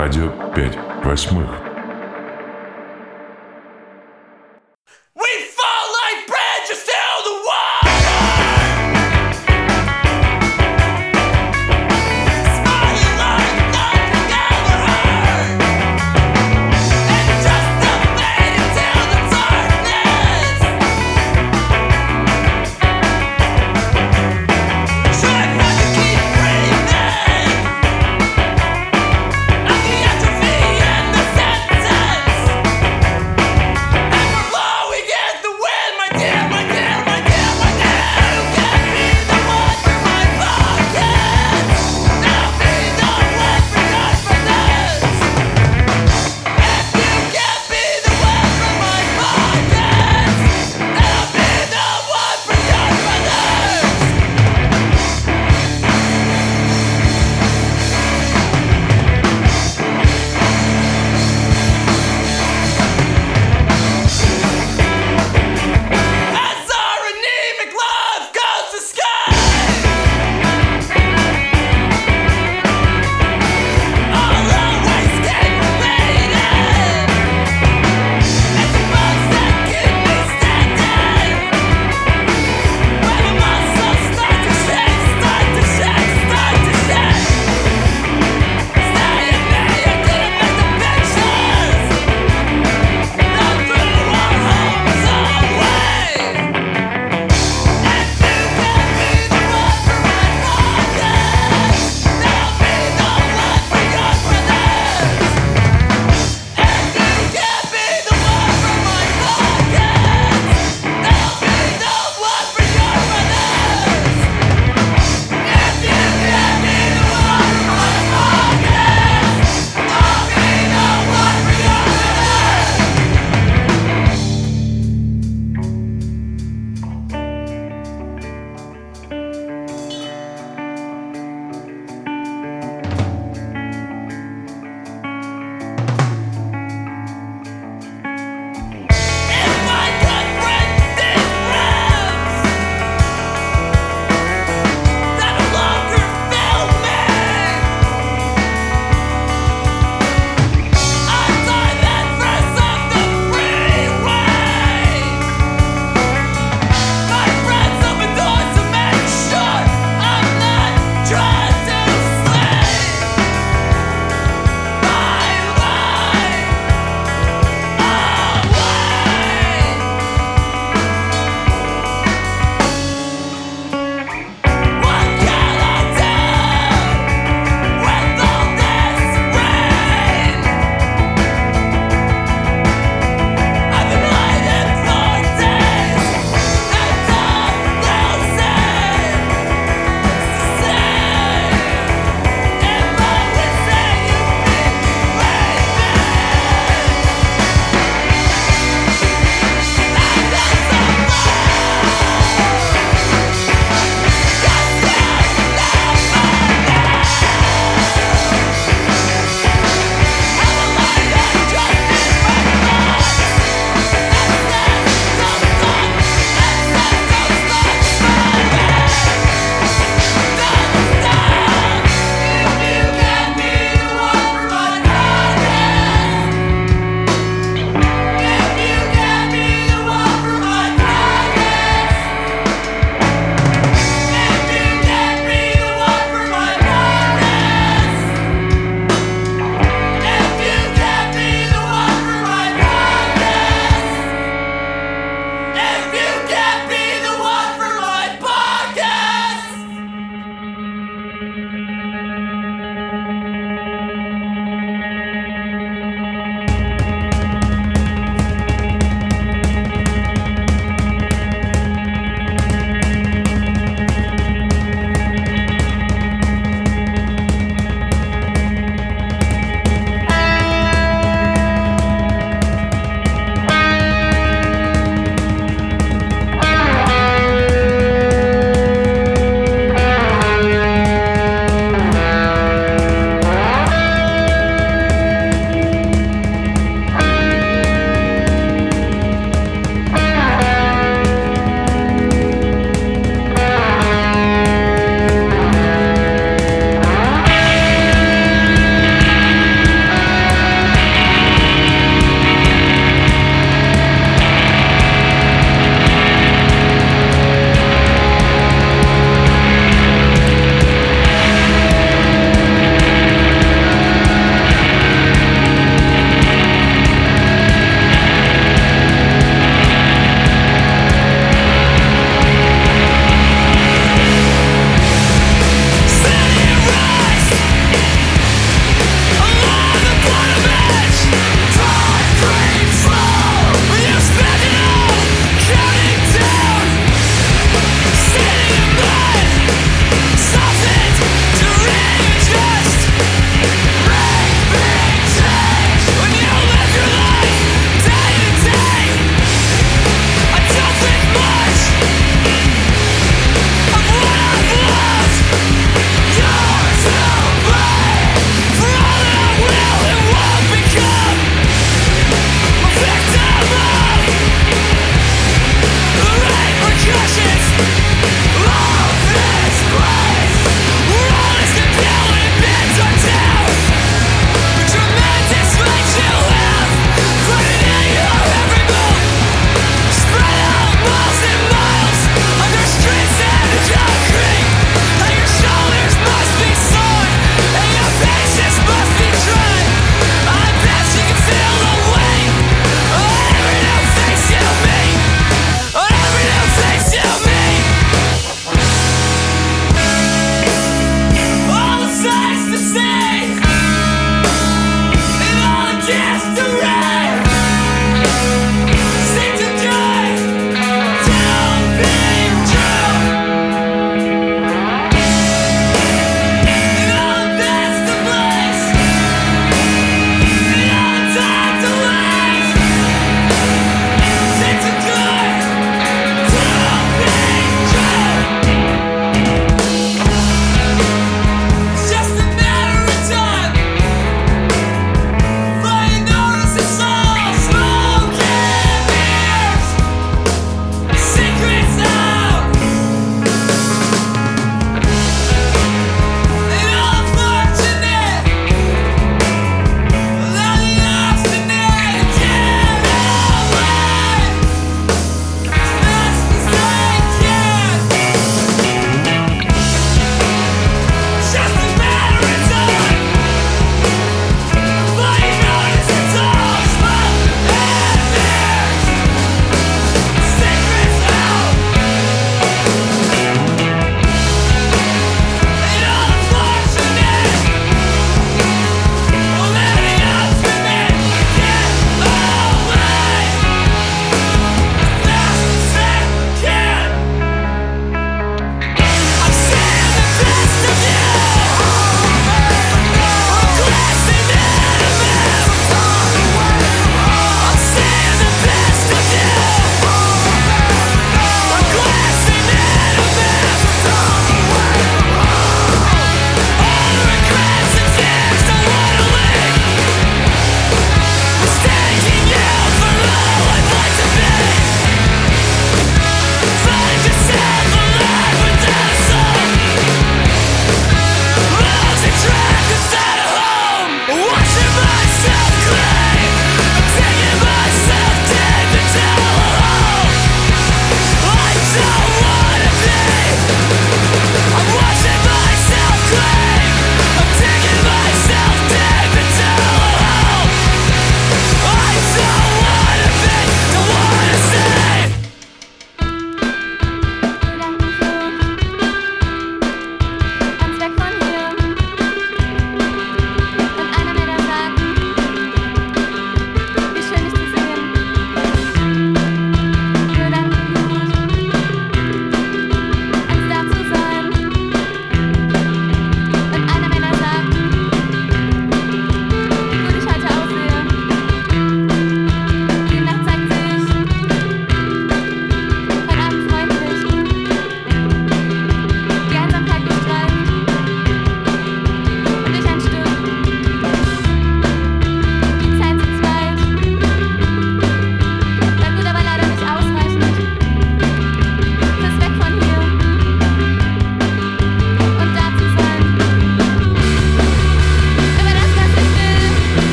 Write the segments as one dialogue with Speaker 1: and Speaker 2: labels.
Speaker 1: Радио 5 восьмых.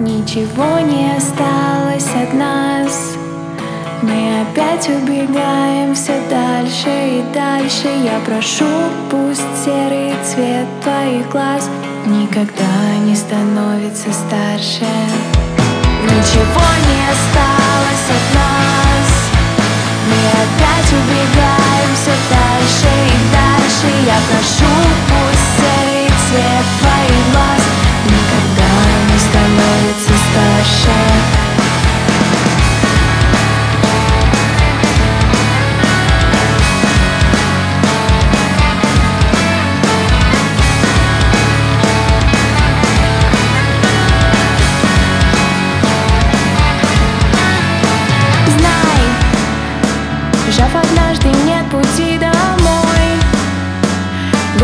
Speaker 2: Ничего не осталось от нас. Мы опять убегаем все дальше и дальше. Я прошу, пусть серый цвет твоих глаз Никогда не становится старше. Ничего не осталось опять убегаем все дальше и дальше Я прошу, пусть серый цвет твоих глаз Никогда не становится старше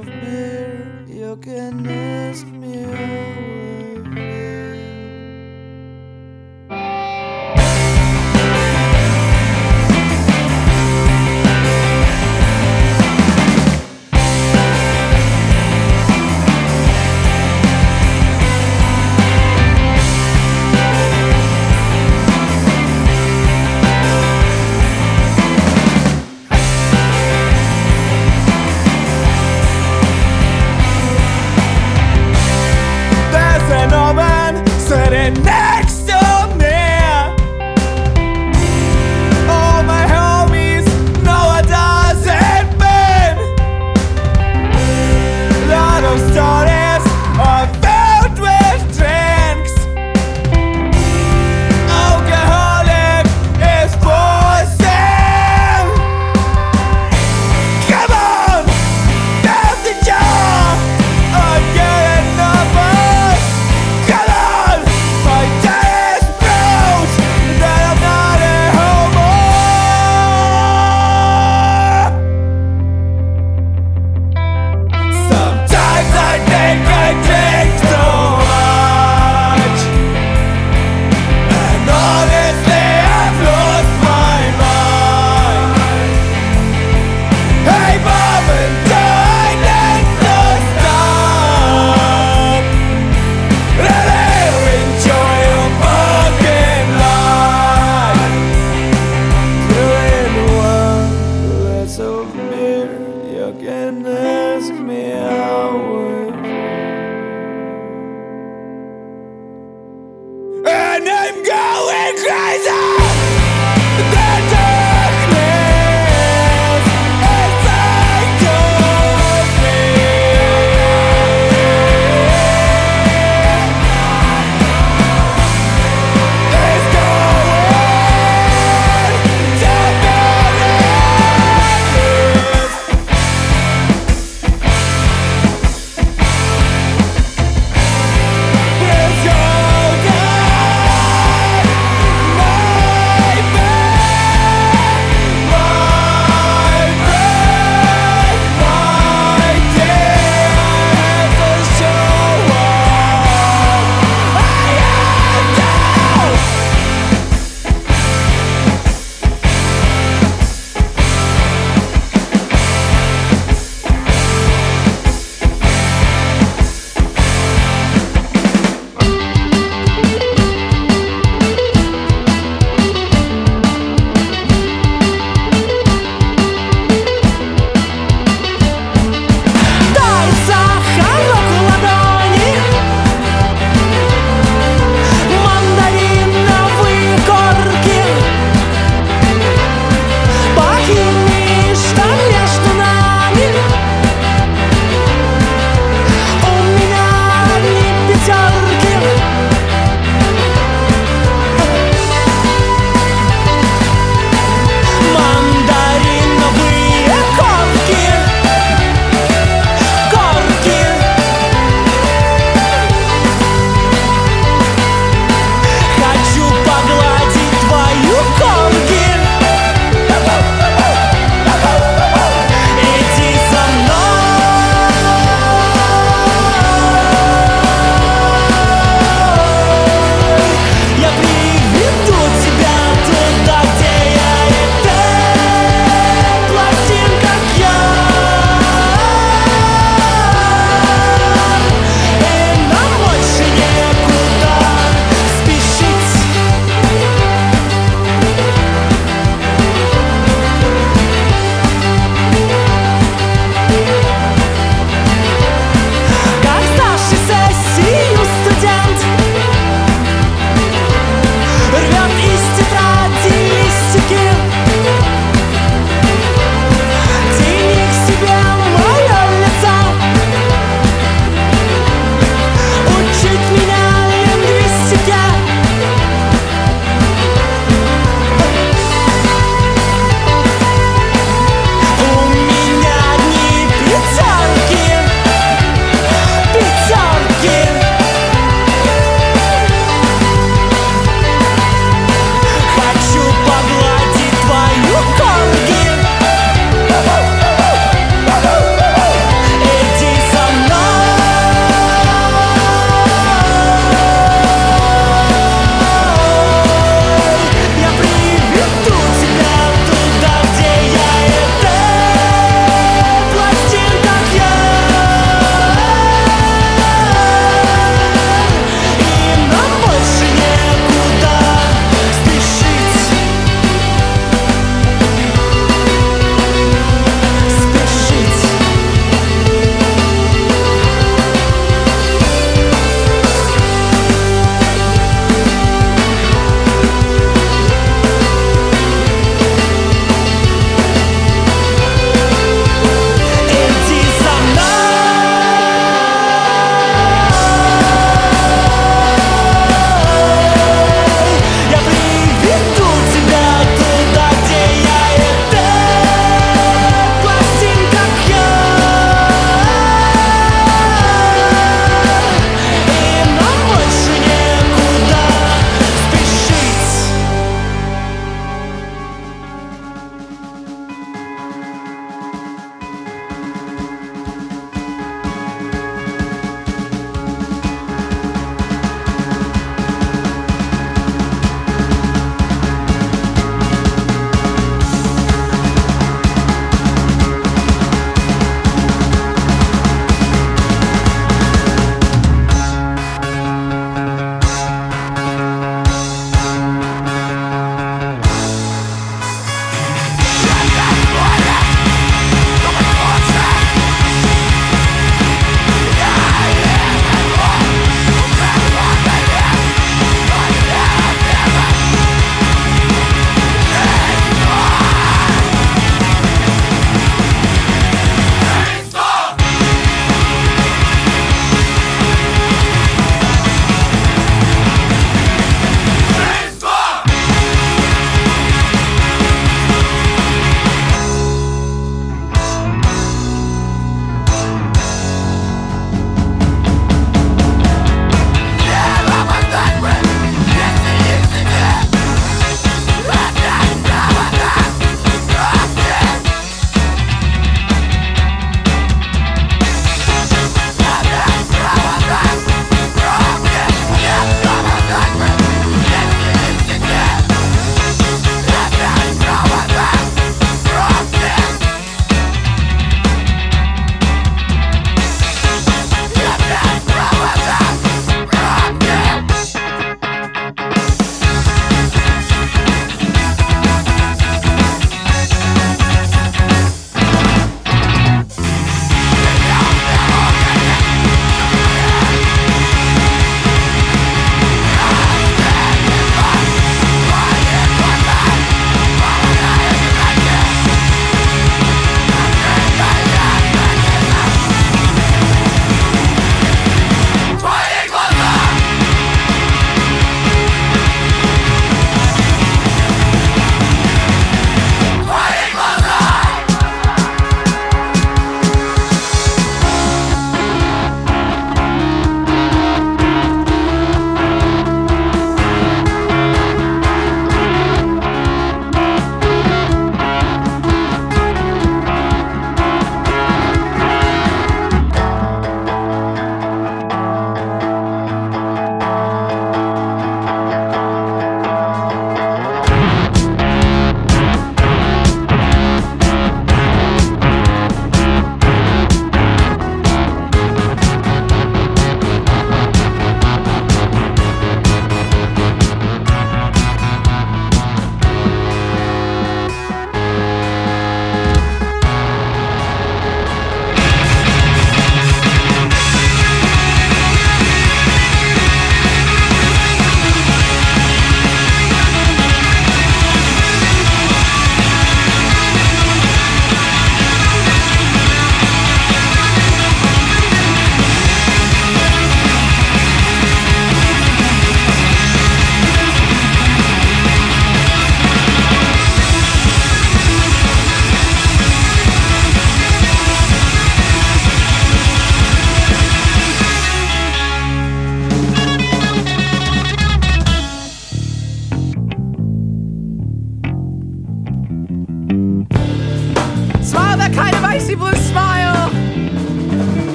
Speaker 3: mir, you can ask me
Speaker 4: away.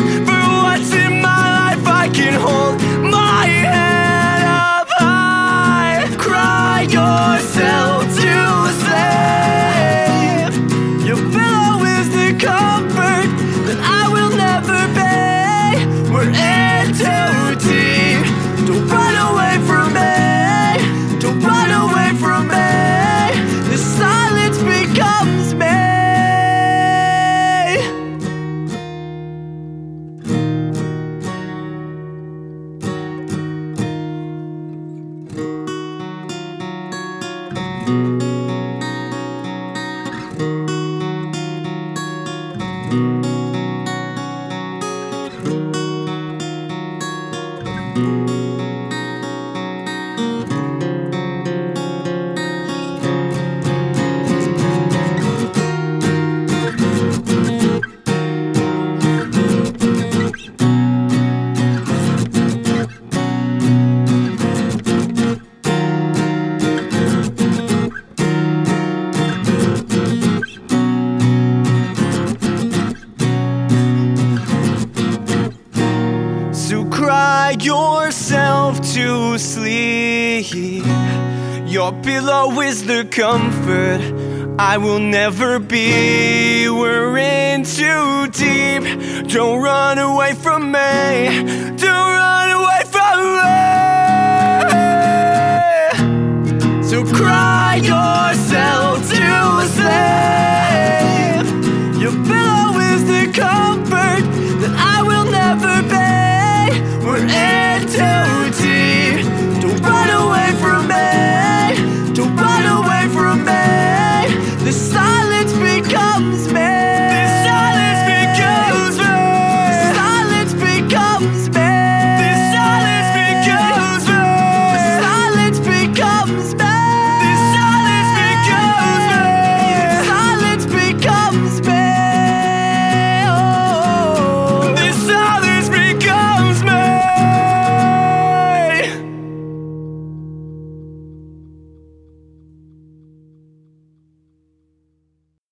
Speaker 4: on the
Speaker 3: comfort. I will never be. We're in too deep. Don't run away from me. Do